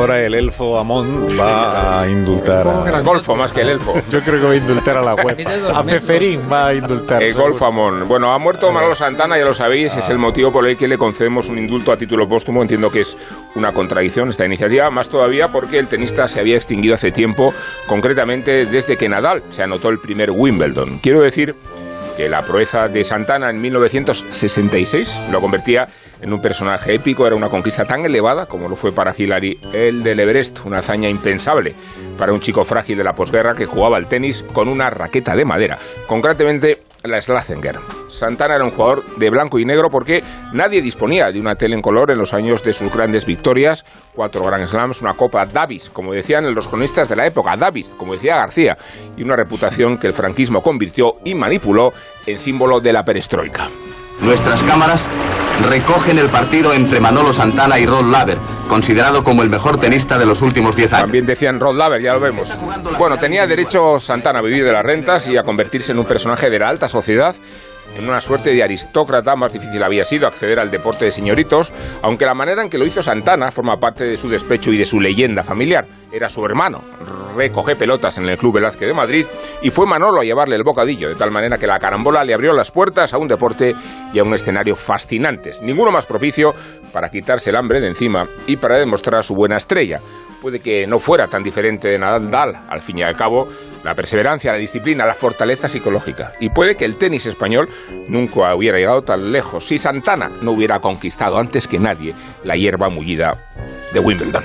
ahora el elfo Amón va a indultar. a... golfo más que el elfo. Yo creo que va a indultar a la web. a Feferín va a indultar. El golfo Amón. Bueno, ha muerto Manolo Santana, ya lo sabéis, es el ah. motivo por el que le concedemos un indulto a título póstumo. Entiendo que es una contradicción esta iniciativa, más todavía porque el tenista se había extinguido hace tiempo, concretamente desde que Nadal se anotó el primer Wimbledon. Quiero decir que la proeza de Santana en 1966 lo convertía en un personaje épico, era una conquista tan elevada como lo fue para Hillary el del Everest, una hazaña impensable para un chico frágil de la posguerra que jugaba al tenis con una raqueta de madera. Concretamente, la Slazenger. Santana era un jugador de blanco y negro porque nadie disponía de una tele en color en los años de sus grandes victorias, cuatro Grand Slams, una Copa Davis, como decían los cronistas de la época, Davis, como decía García, y una reputación que el franquismo convirtió y manipuló en símbolo de la perestroika. Nuestras cámaras recogen el partido entre Manolo Santana y Rod Laver, considerado como el mejor tenista de los últimos 10 años. También decían Rod Laver, ya lo vemos. Bueno, tenía derecho Santana a vivir de las rentas y a convertirse en un personaje de la alta sociedad en una suerte de aristócrata, más difícil había sido acceder al deporte de señoritos, aunque la manera en que lo hizo Santana forma parte de su despecho y de su leyenda familiar. Era su hermano, recoge pelotas en el Club Velázquez de Madrid y fue Manolo a llevarle el bocadillo, de tal manera que la carambola le abrió las puertas a un deporte y a un escenario fascinantes. Ninguno más propicio para quitarse el hambre de encima y para demostrar su buena estrella puede que no fuera tan diferente de Nadal, al fin y al cabo, la perseverancia, la disciplina, la fortaleza psicológica. Y puede que el tenis español nunca hubiera llegado tan lejos si Santana no hubiera conquistado antes que nadie la hierba mullida de Wimbledon.